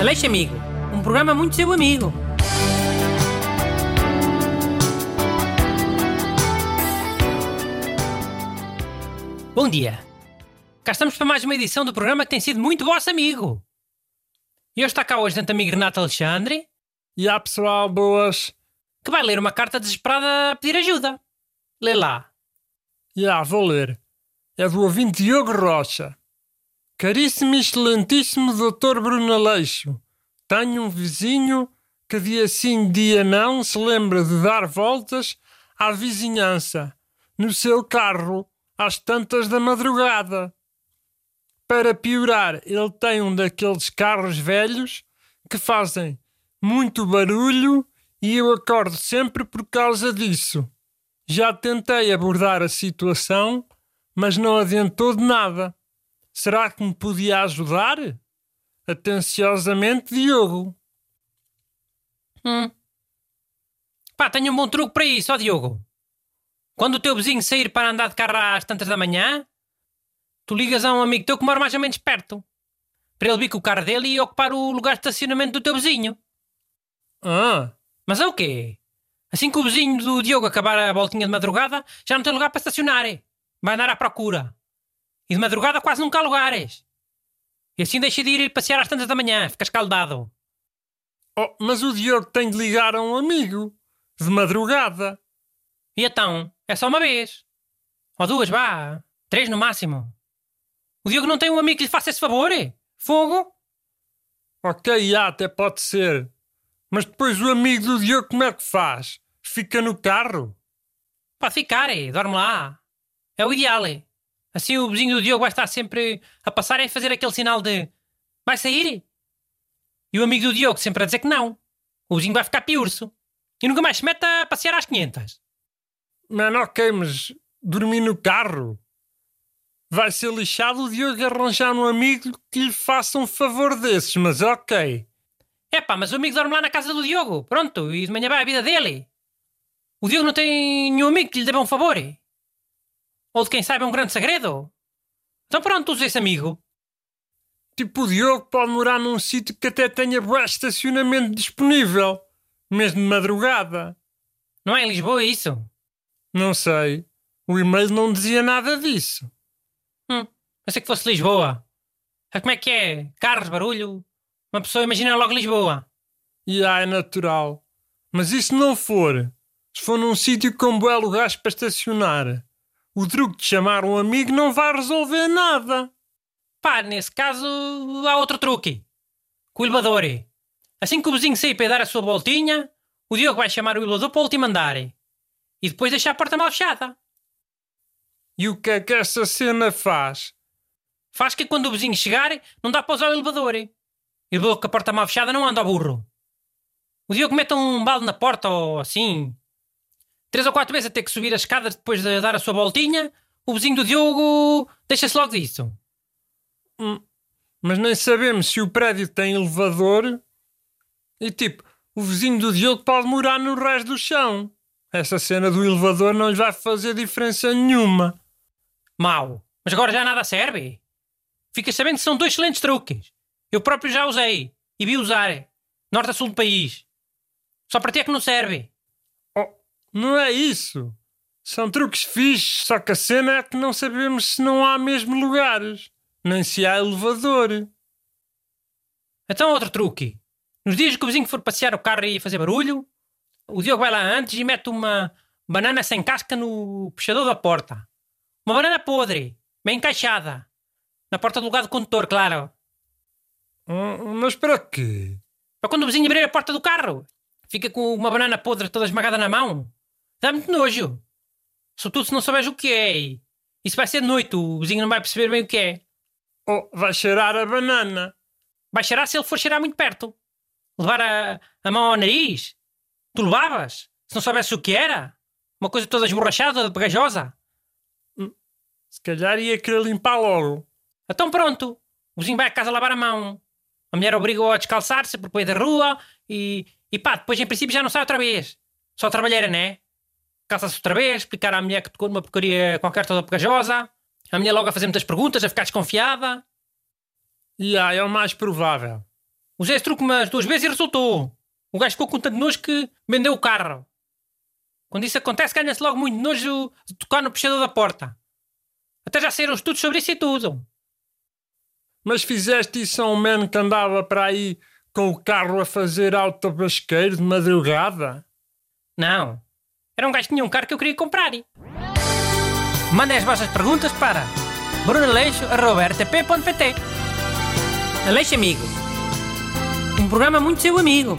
Aleixo Amigo, um programa muito seu amigo. Bom dia. Cá estamos para mais uma edição do programa que tem sido muito vosso amigo. E hoje está cá o agente amigo Renato Alexandre, E há pessoal, boas. que vai ler uma carta desesperada a pedir ajuda. Lê lá. Há, vou ler. É do ouvinte Diogo Rocha. Caríssimo e excelentíssimo Dr. Bruno Aleixo, tenho um vizinho que dia sim, dia não se lembra de dar voltas à vizinhança, no seu carro, às tantas da madrugada. Para piorar, ele tem um daqueles carros velhos que fazem muito barulho e eu acordo sempre por causa disso. Já tentei abordar a situação, mas não adiantou de nada. Será que me podia ajudar? Atenciosamente, Diogo. Hum. Pá, tenho um bom truque para isso, ó Diogo. Quando o teu vizinho sair para andar de carro às tantas da manhã, tu ligas a um amigo teu que mora mais ou menos perto. Para ele vir com o carro dele e ocupar o lugar de estacionamento do teu vizinho. Ah, Mas é o quê? Assim que o vizinho do Diogo acabar a voltinha de madrugada, já não tem lugar para estacionar. é? Vai andar à procura. E de madrugada quase nunca há lugares. E assim deixa de ir passear às tantas da manhã, fica escaldado. oh, mas o Diogo tem de ligar a um amigo. De madrugada. E então? É só uma vez. Ou duas, vá. Três no máximo. O Diogo não tem um amigo que lhe faça esse favor? Fogo? Ok, já, até pode ser. Mas depois o amigo do Diogo como é que faz? Fica no carro? Pode ficar, é. Dorme lá. É o ideal, é. Assim o vizinho do Diogo vai estar sempre a passar e fazer aquele sinal de vai sair? E o amigo do Diogo sempre a dizer que não. O vizinho vai ficar piurso. E nunca mais se mete a passear às 500. Mano, ok, mas dormir no carro? Vai ser lixado o Diogo arranjar um amigo que lhe faça um favor desses, mas ok. Epá, mas o amigo dorme lá na casa do Diogo. Pronto, e de manhã vai a vida dele. O Diogo não tem nenhum amigo que lhe deva um favor. Ou de quem saiba um grande segredo. Então pronto, usa esse amigo. Tipo, o Diogo pode morar num sítio que até tenha bom estacionamento disponível, mesmo de madrugada. Não é em Lisboa isso? Não sei. O e-mail não dizia nada disso. Hum, pensei que fosse Lisboa. Sabe como é que é? Carros, barulho. Uma pessoa imagina logo Lisboa. E é natural. Mas e se não for? Se for num sítio com bons lugares para estacionar, o truque de chamar um amigo não vai resolver nada. Pá, nesse caso há outro truque. Com o elevador. Assim que o vizinho sair para dar a sua voltinha, o Diogo vai chamar o elevador para o último andar. E depois deixar a porta mal fechada. E o que é que essa cena faz? Faz que quando o vizinho chegar, não dá para usar o elevador. E o elevador com a porta mal fechada não anda ao burro. O Diogo mete um balde na porta ou assim. Três ou quatro vezes a ter que subir as escadas depois de dar a sua voltinha, o vizinho do Diogo deixa-se logo disso. Mas nem sabemos se o prédio tem elevador. E tipo, o vizinho do Diogo pode morar no resto do chão. Essa cena do elevador não lhe vai fazer diferença nenhuma. Mau. Mas agora já nada serve. Ficas sabendo que são dois excelentes truques. Eu próprio já usei. E vi usar. Norte a sul do país. Só para ti é que não serve. Não é isso. São truques fixes, só que a cena é que não sabemos se não há mesmo lugares. Nem se há elevador. Então outro truque. Nos dias que o vizinho for passear o carro e fazer barulho, o Diogo vai lá antes e mete uma banana sem casca no puxador da porta. Uma banana podre, bem encaixada. Na porta do lugar do condutor, claro. Hum, Mas para quê? Para quando o vizinho abrir a porta do carro, fica com uma banana podre toda esmagada na mão. Dá muito nojo. Sobretudo se não souberes o que é. Isso vai ser noite, o vizinho não vai perceber bem o que é. Oh, vai cheirar a banana. Vai cheirar se ele for cheirar muito perto. Levar a, a mão ao nariz. Tu levavas? Se não soubesse o que era? Uma coisa toda esborrachada, pegajosa. Se calhar ia querer limpar logo. Então pronto. O vizinho vai a casa lavar a mão. A mulher obriga-o a descalçar-se por meio da rua e, e pá, depois em princípio já não sai outra vez. Só trabalheira, né? Calça-se outra vez, explicar à mulher que tocou numa porcaria qualquer toda pegajosa. A mulher logo a fazer muitas perguntas, a ficar desconfiada. E ah, é o mais provável. Usei esse truque umas duas vezes e resultou. O gajo ficou com tanto nojo que vendeu o carro. Quando isso acontece, ganha-se logo muito nojo de tocar no puxador da porta. Até já saíram estudos sobre isso e tudo. Mas fizeste isso a um man que andava para aí com o carro a fazer autobasqueiro de madrugada? Não. Era um gajo que tinha um carro que eu queria comprar. Mandem as vossas perguntas para brunaleixo.rtp.pt Aleixo Amigo. Um programa muito seu amigo.